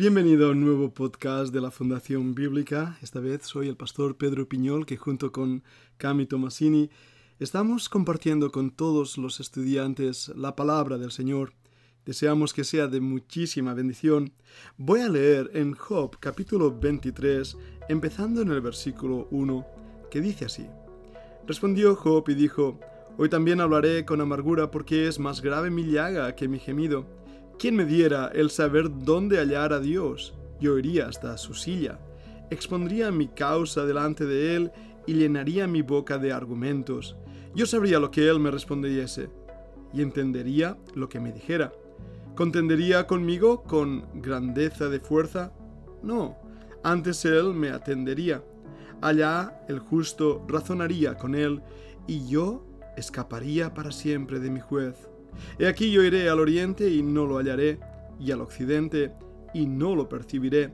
Bienvenido a un nuevo podcast de la Fundación Bíblica. Esta vez soy el pastor Pedro Piñol que junto con Cami Tomasini estamos compartiendo con todos los estudiantes la palabra del Señor. Deseamos que sea de muchísima bendición. Voy a leer en Job capítulo 23, empezando en el versículo 1, que dice así. Respondió Job y dijo, Hoy también hablaré con amargura porque es más grave mi llaga que mi gemido ¿Quién me diera el saber dónde hallar a Dios? Yo iría hasta su silla, expondría mi causa delante de él y llenaría mi boca de argumentos. Yo sabría lo que él me respondiese y entendería lo que me dijera. ¿Contendería conmigo con grandeza de fuerza? No, antes él me atendería. Allá el justo razonaría con él y yo escaparía para siempre de mi juez. He aquí yo iré al oriente y no lo hallaré, y al occidente y no lo percibiré.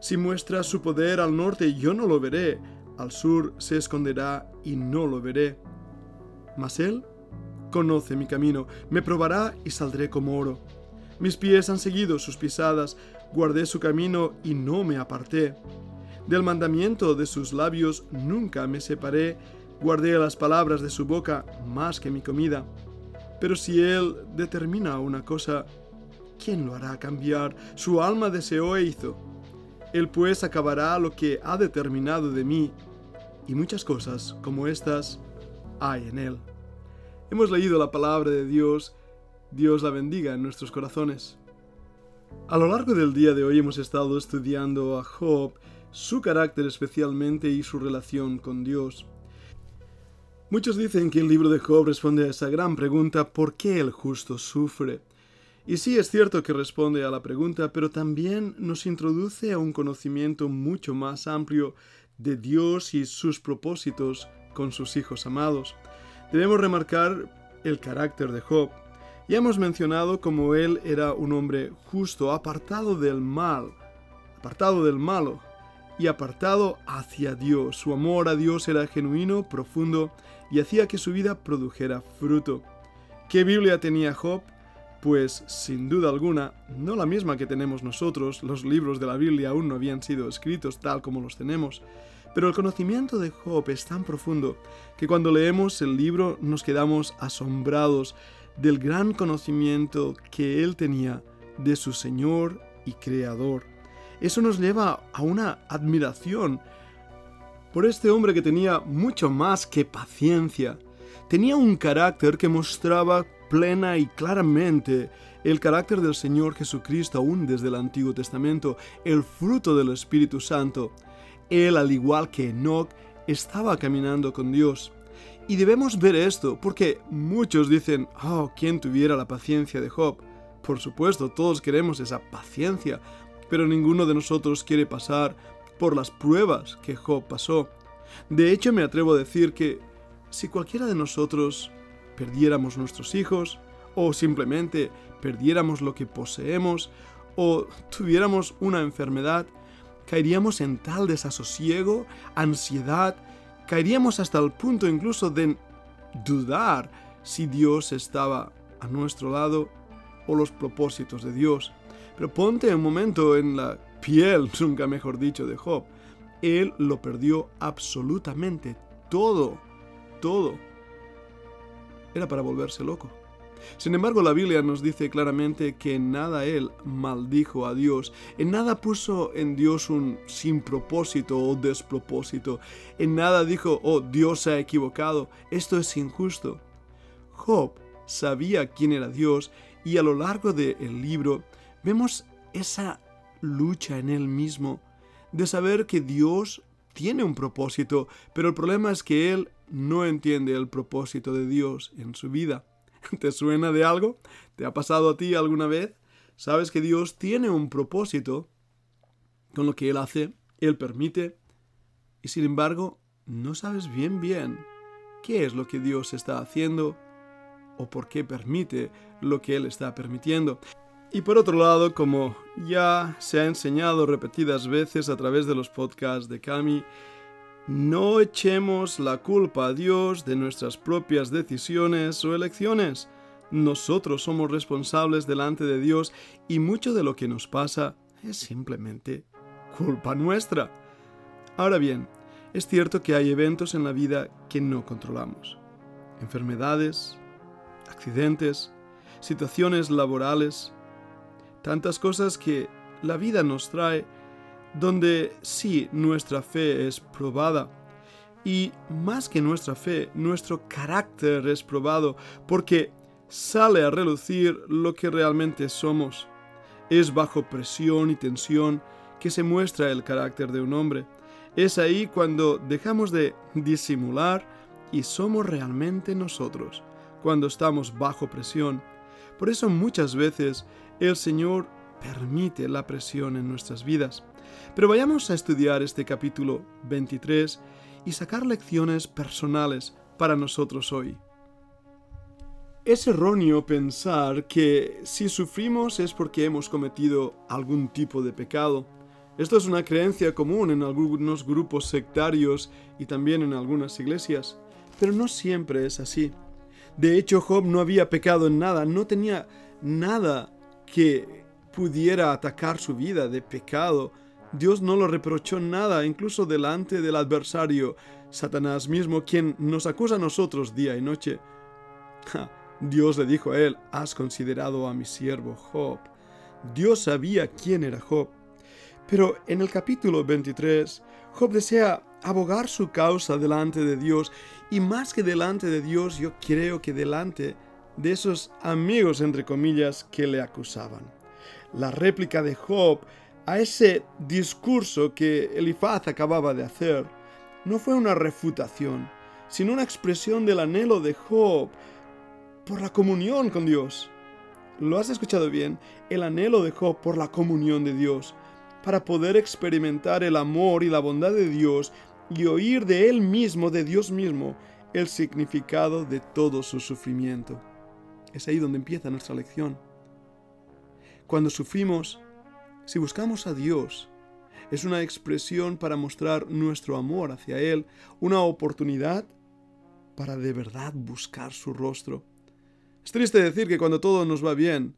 Si muestra su poder al norte yo no lo veré, al sur se esconderá y no lo veré. Mas él conoce mi camino, me probará y saldré como oro. Mis pies han seguido sus pisadas, guardé su camino y no me aparté. Del mandamiento de sus labios nunca me separé, guardé las palabras de su boca más que mi comida. Pero si Él determina una cosa, ¿quién lo hará cambiar? Su alma deseó e hizo. Él pues acabará lo que ha determinado de mí, y muchas cosas como estas hay en Él. Hemos leído la palabra de Dios, Dios la bendiga en nuestros corazones. A lo largo del día de hoy hemos estado estudiando a Job, su carácter especialmente y su relación con Dios. Muchos dicen que el libro de Job responde a esa gran pregunta ¿por qué el justo sufre? Y sí es cierto que responde a la pregunta, pero también nos introduce a un conocimiento mucho más amplio de Dios y sus propósitos con sus hijos amados. Debemos remarcar el carácter de Job. Ya hemos mencionado cómo él era un hombre justo, apartado del mal, apartado del malo y apartado hacia Dios. Su amor a Dios era genuino, profundo y hacía que su vida produjera fruto. ¿Qué Biblia tenía Job? Pues sin duda alguna, no la misma que tenemos nosotros, los libros de la Biblia aún no habían sido escritos tal como los tenemos, pero el conocimiento de Job es tan profundo que cuando leemos el libro nos quedamos asombrados del gran conocimiento que él tenía de su Señor y Creador. Eso nos lleva a una admiración por este hombre que tenía mucho más que paciencia. Tenía un carácter que mostraba plena y claramente el carácter del Señor Jesucristo aún desde el Antiguo Testamento, el fruto del Espíritu Santo. Él, al igual que Enoch, estaba caminando con Dios. Y debemos ver esto porque muchos dicen, oh, ¿quién tuviera la paciencia de Job? Por supuesto, todos queremos esa paciencia, pero ninguno de nosotros quiere pasar por las pruebas que Job pasó. De hecho, me atrevo a decir que si cualquiera de nosotros perdiéramos nuestros hijos, o simplemente perdiéramos lo que poseemos, o tuviéramos una enfermedad, caeríamos en tal desasosiego, ansiedad, caeríamos hasta el punto incluso de dudar si Dios estaba a nuestro lado o los propósitos de Dios. Pero ponte un momento en la piel, nunca mejor dicho, de Job. Él lo perdió absolutamente todo, todo. Era para volverse loco. Sin embargo, la Biblia nos dice claramente que en nada él maldijo a Dios, en nada puso en Dios un sin propósito o despropósito, en nada dijo, oh, Dios se ha equivocado, esto es injusto. Job sabía quién era Dios y a lo largo del libro vemos esa lucha en él mismo de saber que Dios tiene un propósito, pero el problema es que él no entiende el propósito de Dios en su vida. ¿Te suena de algo? ¿Te ha pasado a ti alguna vez? Sabes que Dios tiene un propósito con lo que Él hace, Él permite, y sin embargo no sabes bien bien qué es lo que Dios está haciendo o por qué permite lo que Él está permitiendo. Y por otro lado, como ya se ha enseñado repetidas veces a través de los podcasts de Cami, no echemos la culpa a Dios de nuestras propias decisiones o elecciones. Nosotros somos responsables delante de Dios y mucho de lo que nos pasa es simplemente culpa nuestra. Ahora bien, es cierto que hay eventos en la vida que no controlamos. Enfermedades, accidentes, situaciones laborales, tantas cosas que la vida nos trae donde sí nuestra fe es probada. Y más que nuestra fe, nuestro carácter es probado porque sale a relucir lo que realmente somos. Es bajo presión y tensión que se muestra el carácter de un hombre. Es ahí cuando dejamos de disimular y somos realmente nosotros, cuando estamos bajo presión. Por eso muchas veces el Señor permite la presión en nuestras vidas. Pero vayamos a estudiar este capítulo 23 y sacar lecciones personales para nosotros hoy. Es erróneo pensar que si sufrimos es porque hemos cometido algún tipo de pecado. Esto es una creencia común en algunos grupos sectarios y también en algunas iglesias, pero no siempre es así. De hecho, Job no había pecado en nada, no tenía nada que pudiera atacar su vida de pecado. Dios no lo reprochó nada, incluso delante del adversario, Satanás mismo, quien nos acusa a nosotros día y noche. Dios le dijo a él, has considerado a mi siervo Job. Dios sabía quién era Job. Pero en el capítulo 23, Job desea abogar su causa delante de Dios y más que delante de Dios, yo creo que delante de esos amigos, entre comillas, que le acusaban la réplica de Job a ese discurso que Elifaz acababa de hacer no fue una refutación, sino una expresión del anhelo de Job por la comunión con Dios. ¿Lo has escuchado bien? El anhelo de Job por la comunión de Dios, para poder experimentar el amor y la bondad de Dios y oír de Él mismo, de Dios mismo, el significado de todo su sufrimiento. Es ahí donde empieza nuestra lección. Cuando sufrimos, si buscamos a Dios, es una expresión para mostrar nuestro amor hacia Él, una oportunidad para de verdad buscar su rostro. Es triste decir que cuando todo nos va bien,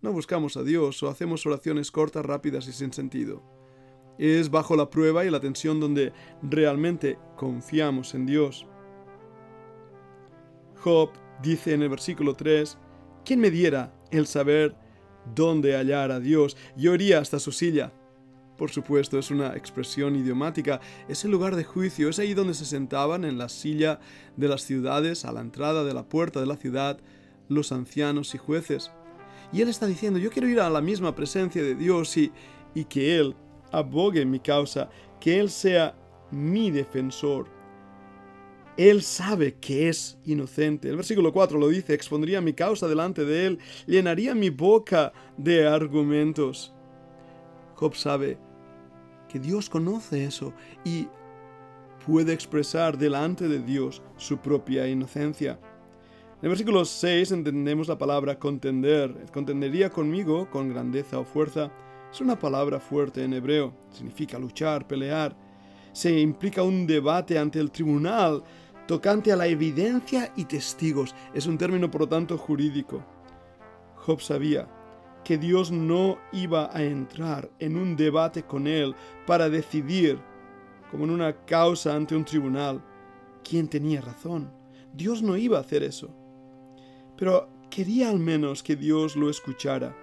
no buscamos a Dios o hacemos oraciones cortas, rápidas y sin sentido. Es bajo la prueba y la tensión donde realmente confiamos en Dios. Job dice en el versículo 3, ¿quién me diera el saber dónde hallar a Dios. Yo iría hasta su silla. Por supuesto, es una expresión idiomática, es el lugar de juicio, es ahí donde se sentaban en la silla de las ciudades, a la entrada de la puerta de la ciudad, los ancianos y jueces. Y él está diciendo, yo quiero ir a la misma presencia de Dios y, y que Él abogue en mi causa, que Él sea mi defensor, él sabe que es inocente. El versículo 4 lo dice, expondría mi causa delante de Él, llenaría mi boca de argumentos. Job sabe que Dios conoce eso y puede expresar delante de Dios su propia inocencia. En el versículo 6 entendemos la palabra contender. Contendería conmigo con grandeza o fuerza. Es una palabra fuerte en hebreo. Significa luchar, pelear. Se implica un debate ante el tribunal tocante a la evidencia y testigos. Es un término, por lo tanto, jurídico. Job sabía que Dios no iba a entrar en un debate con él para decidir, como en una causa ante un tribunal, quién tenía razón. Dios no iba a hacer eso. Pero quería al menos que Dios lo escuchara.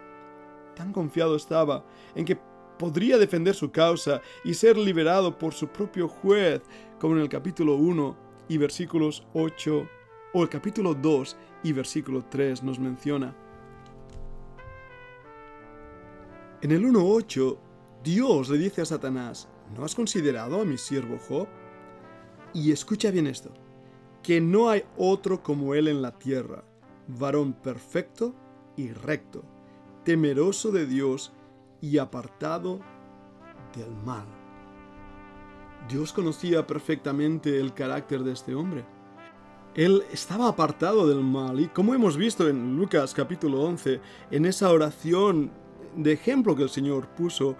Tan confiado estaba en que podría defender su causa y ser liberado por su propio juez, como en el capítulo 1 y versículos 8 o el capítulo 2 y versículo 3 nos menciona. En el 1.8, Dios le dice a Satanás, ¿no has considerado a mi siervo Job? Y escucha bien esto, que no hay otro como él en la tierra, varón perfecto y recto, temeroso de Dios y apartado del mal. Dios conocía perfectamente el carácter de este hombre. Él estaba apartado del mal y como hemos visto en Lucas capítulo 11, en esa oración de ejemplo que el Señor puso,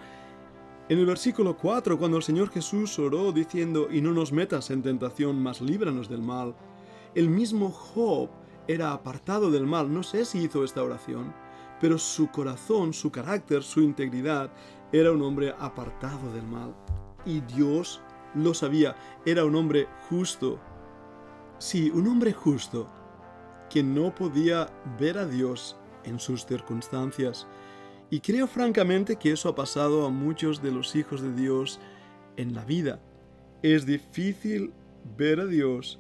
en el versículo 4, cuando el Señor Jesús oró diciendo, y no nos metas en tentación, mas líbranos del mal, el mismo Job era apartado del mal. No sé si hizo esta oración, pero su corazón, su carácter, su integridad, era un hombre apartado del mal. Y Dios lo sabía, era un hombre justo, Sí, un hombre justo, que no podía ver a Dios en sus circunstancias. Y creo francamente que eso ha pasado a muchos de los hijos de Dios en la vida. Es difícil ver a Dios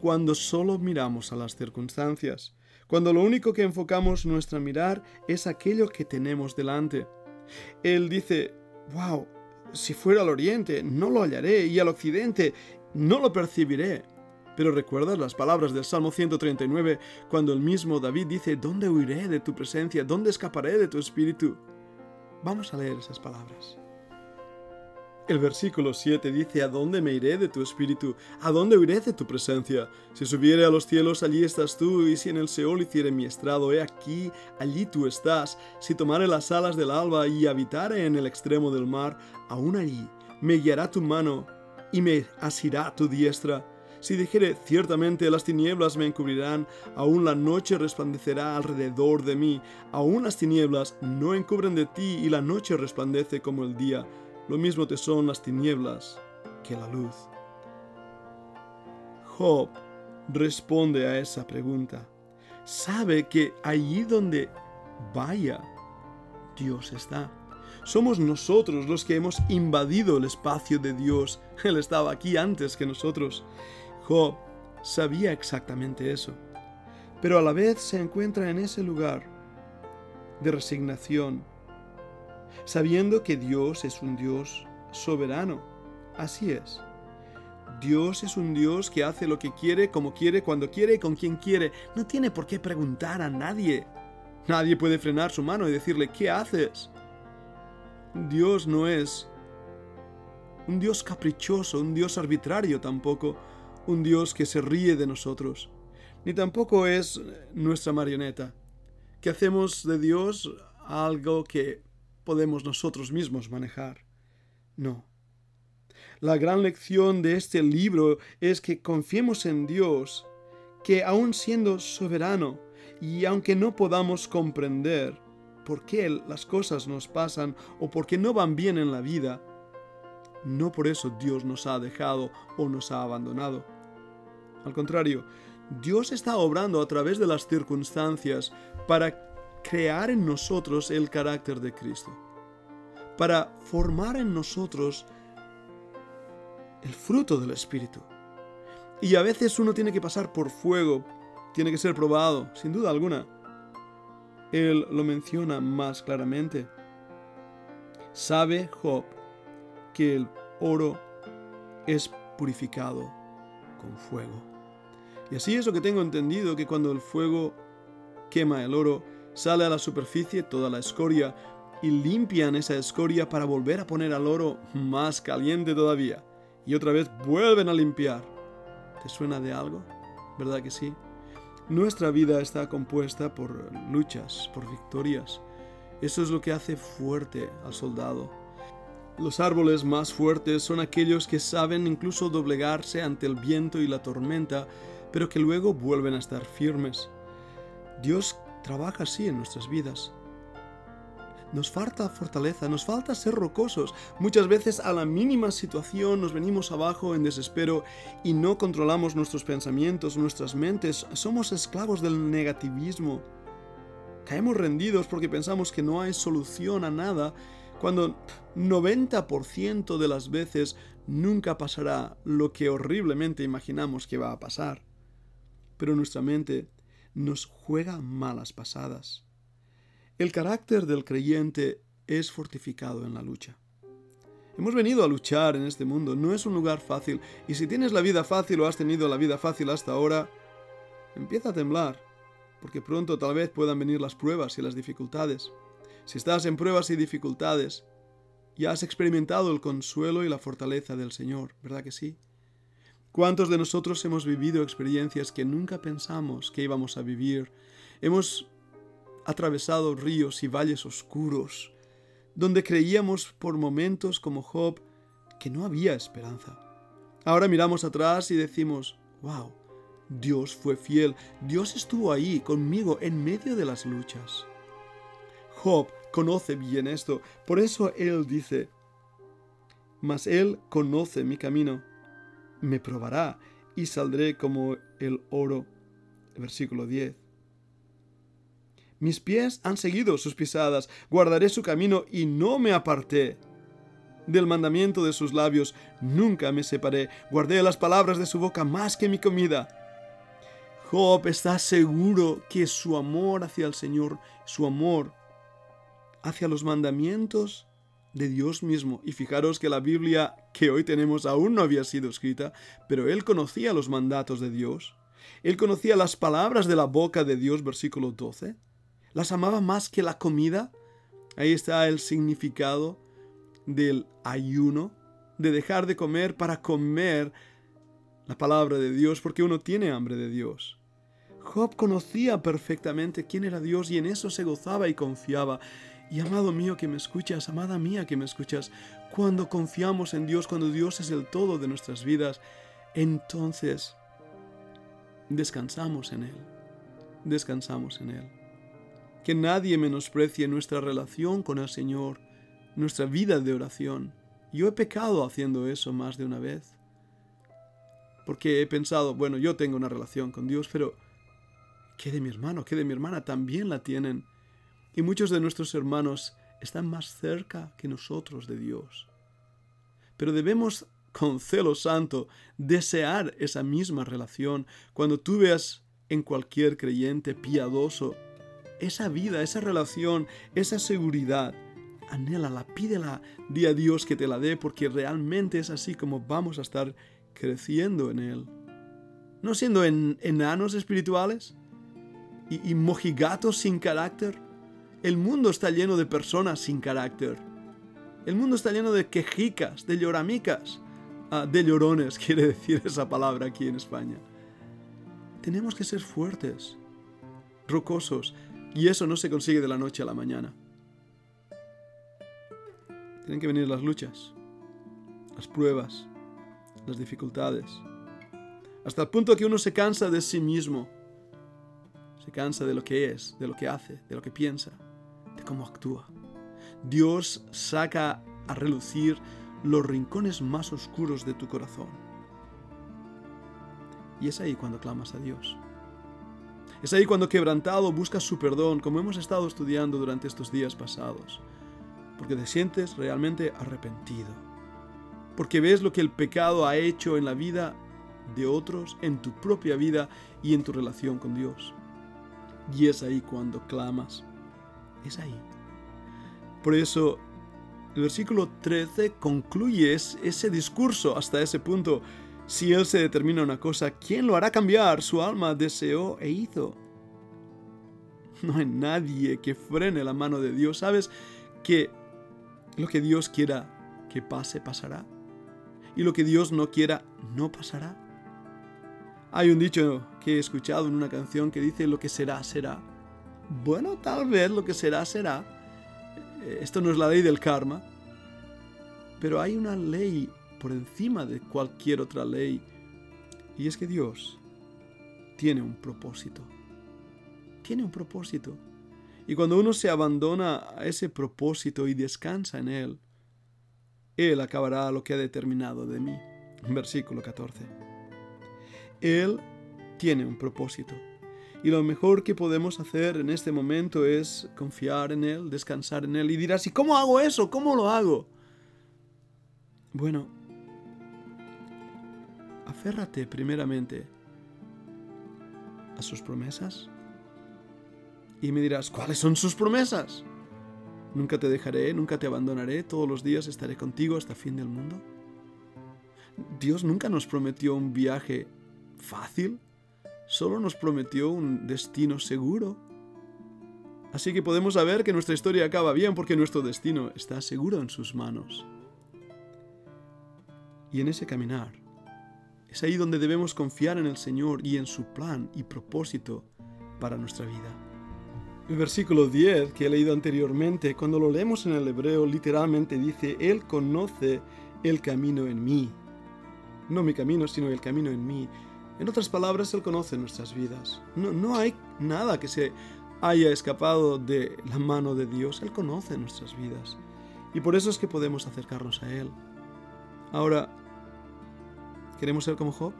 cuando solo miramos a las circunstancias, cuando lo único que enfocamos nuestra mirar es aquello que tenemos delante. Él dice, wow, si fuera al oriente no lo hallaré y al occidente no lo percibiré. Pero recuerdas las palabras del Salmo 139 cuando el mismo David dice, ¿dónde huiré de tu presencia? ¿Dónde escaparé de tu espíritu? Vamos a leer esas palabras. El versículo 7 dice, ¿A dónde me iré de tu espíritu? ¿A dónde huiré de tu presencia? Si subiere a los cielos, allí estás tú, y si en el Seol hiciere mi estrado, he aquí, allí tú estás. Si tomare las alas del alba y habitare en el extremo del mar, aún allí me guiará tu mano y me asirá tu diestra si dijere, ciertamente las tinieblas me encubrirán, aún la noche resplandecerá alrededor de mí, aún las tinieblas no encubren de ti y la noche resplandece como el día, lo mismo te son las tinieblas que la luz. Job responde a esa pregunta. Sabe que allí donde vaya, Dios está. Somos nosotros los que hemos invadido el espacio de Dios. Él estaba aquí antes que nosotros. Job sabía exactamente eso, pero a la vez se encuentra en ese lugar de resignación, sabiendo que Dios es un Dios soberano. Así es. Dios es un Dios que hace lo que quiere, como quiere, cuando quiere y con quien quiere. No tiene por qué preguntar a nadie. Nadie puede frenar su mano y decirle, ¿qué haces? Dios no es un Dios caprichoso, un Dios arbitrario tampoco, un Dios que se ríe de nosotros, ni tampoco es nuestra marioneta, que hacemos de Dios algo que podemos nosotros mismos manejar. No. La gran lección de este libro es que confiemos en Dios, que aun siendo soberano, y aunque no podamos comprender por qué las cosas nos pasan o por qué no van bien en la vida, no por eso Dios nos ha dejado o nos ha abandonado. Al contrario, Dios está obrando a través de las circunstancias para crear en nosotros el carácter de Cristo, para formar en nosotros el fruto del Espíritu. Y a veces uno tiene que pasar por fuego, tiene que ser probado, sin duda alguna. Él lo menciona más claramente. Sabe Job que el oro es purificado con fuego. Y así es lo que tengo entendido, que cuando el fuego quema el oro, sale a la superficie toda la escoria y limpian esa escoria para volver a poner al oro más caliente todavía. Y otra vez vuelven a limpiar. ¿Te suena de algo? ¿Verdad que sí? Nuestra vida está compuesta por luchas, por victorias. Eso es lo que hace fuerte al soldado. Los árboles más fuertes son aquellos que saben incluso doblegarse ante el viento y la tormenta, pero que luego vuelven a estar firmes. Dios trabaja así en nuestras vidas. Nos falta fortaleza, nos falta ser rocosos. Muchas veces a la mínima situación nos venimos abajo en desespero y no controlamos nuestros pensamientos, nuestras mentes. Somos esclavos del negativismo. Caemos rendidos porque pensamos que no hay solución a nada cuando 90% de las veces nunca pasará lo que horriblemente imaginamos que va a pasar. Pero nuestra mente nos juega malas pasadas. El carácter del creyente es fortificado en la lucha. Hemos venido a luchar en este mundo, no es un lugar fácil, y si tienes la vida fácil o has tenido la vida fácil hasta ahora, empieza a temblar, porque pronto tal vez puedan venir las pruebas y las dificultades. Si estás en pruebas y dificultades, ya has experimentado el consuelo y la fortaleza del Señor, ¿verdad que sí? ¿Cuántos de nosotros hemos vivido experiencias que nunca pensamos que íbamos a vivir? Hemos atravesado ríos y valles oscuros, donde creíamos por momentos como Job que no había esperanza. Ahora miramos atrás y decimos, wow, Dios fue fiel, Dios estuvo ahí conmigo en medio de las luchas. Job conoce bien esto, por eso él dice, mas él conoce mi camino, me probará y saldré como el oro. Versículo 10. Mis pies han seguido sus pisadas, guardaré su camino y no me aparté. Del mandamiento de sus labios nunca me separé, guardé las palabras de su boca más que mi comida. Job está seguro que su amor hacia el Señor, su amor hacia los mandamientos de Dios mismo. Y fijaros que la Biblia que hoy tenemos aún no había sido escrita, pero él conocía los mandatos de Dios. Él conocía las palabras de la boca de Dios, versículo 12 las amaba más que la comida. Ahí está el significado del ayuno, de dejar de comer para comer la palabra de Dios, porque uno tiene hambre de Dios. Job conocía perfectamente quién era Dios y en eso se gozaba y confiaba. Y amado mío que me escuchas, amada mía que me escuchas, cuando confiamos en Dios, cuando Dios es el todo de nuestras vidas, entonces descansamos en Él. Descansamos en Él que nadie menosprecie nuestra relación con el Señor, nuestra vida de oración. Yo he pecado haciendo eso más de una vez. Porque he pensado, bueno, yo tengo una relación con Dios, pero ¿qué de mi hermano? ¿Qué de mi hermana? También la tienen. Y muchos de nuestros hermanos están más cerca que nosotros de Dios. Pero debemos con celo santo desear esa misma relación cuando tú veas en cualquier creyente piadoso esa vida, esa relación, esa seguridad, anhélala, pídela, di a Dios que te la dé, porque realmente es así como vamos a estar creciendo en Él. No siendo enanos espirituales y, mojigatos sin carácter. El mundo está lleno de personas sin carácter. El mundo está lleno de quejicas, de lloramicas, ah, de llorones, quiere decir esa palabra aquí en España. Tenemos que ser fuertes, rocosos, y eso no se consigue de la noche a la mañana. Tienen que venir las luchas, las pruebas, las dificultades, hasta el punto que uno se cansa de sí mismo, se cansa de lo que es, de lo que hace, de lo que piensa, cómo actúa. Dios saca a relucir los rincones más oscuros de tu corazón. Y es ahí cuando clamas a Dios. Es ahí cuando quebrantado buscas su perdón, como hemos estado estudiando durante estos días pasados, porque te sientes realmente arrepentido, porque ves lo que el pecado ha hecho en la vida de otros, en tu propia vida y en tu relación con Dios. Y es ahí cuando clamas, es ahí. Por eso el versículo 13 concluye ese discurso hasta ese punto si Él se determina una cosa, ¿quién lo hará cambiar? Su alma deseó e hizo. No hay nadie que frene la mano de Dios. ¿Sabes que lo que Dios quiera que pase, pasará? Y lo que Dios no quiera, no pasará. Hay un dicho que he escuchado en una canción que dice lo que será, será. Bueno, tal vez lo que será, será. Esto no es la ley del karma. Pero hay una ley por encima de cualquier otra ley. Y es que Dios tiene un propósito. Tiene un propósito. Y cuando uno se abandona a ese propósito y descansa en Él, Él acabará lo que ha determinado de mí. Versículo 14. Él tiene un propósito. Y lo mejor que podemos hacer en este momento es confiar en Él, descansar en Él. Y dirás, ¿y cómo hago eso? ¿Cómo lo hago? Bueno, aférrate primeramente a sus promesas. Y me dirás, ¿cuáles son sus promesas? Nunca te dejaré, nunca te abandonaré, todos los días estaré contigo hasta el fin del mundo. Dios nunca nos prometió un viaje fácil, solo nos prometió un destino seguro. Así que podemos saber que nuestra historia acaba bien porque nuestro destino está seguro en sus manos. Y en ese caminar, es ahí donde debemos confiar en el Señor y en su plan y propósito para nuestra vida. El versículo 10 que he leído anteriormente, cuando lo leemos en el hebreo, literalmente dice, Él conoce el camino en mí. No mi camino, sino el camino en mí. En otras palabras, Él conoce nuestras vidas. No, no hay nada que se haya escapado de la mano de Dios. Él conoce nuestras vidas. Y por eso es que podemos acercarnos a Él. Ahora, ¿queremos ser como Job?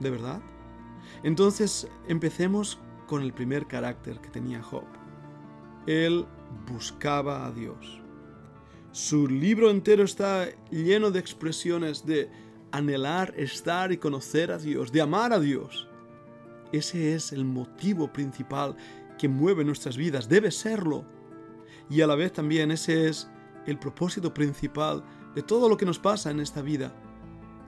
¿De verdad? Entonces empecemos con el primer carácter que tenía Job. Él buscaba a Dios. Su libro entero está lleno de expresiones de anhelar, estar y conocer a Dios, de amar a Dios. Ese es el motivo principal que mueve nuestras vidas, debe serlo. Y a la vez también ese es el propósito principal de todo lo que nos pasa en esta vida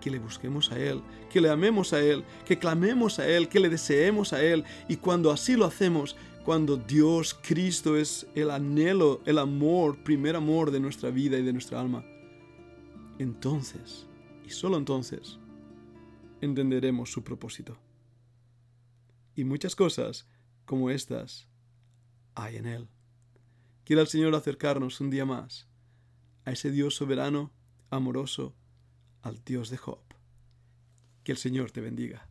que le busquemos a Él, que le amemos a Él, que clamemos a Él, que le deseemos a Él. Y cuando así lo hacemos, cuando Dios, Cristo es el anhelo, el amor, primer amor de nuestra vida y de nuestra alma, entonces, y solo entonces, entenderemos su propósito. Y muchas cosas como estas hay en Él. Quiera el Señor acercarnos un día más a ese Dios soberano, amoroso, al Dios de Job. Que el Señor te bendiga.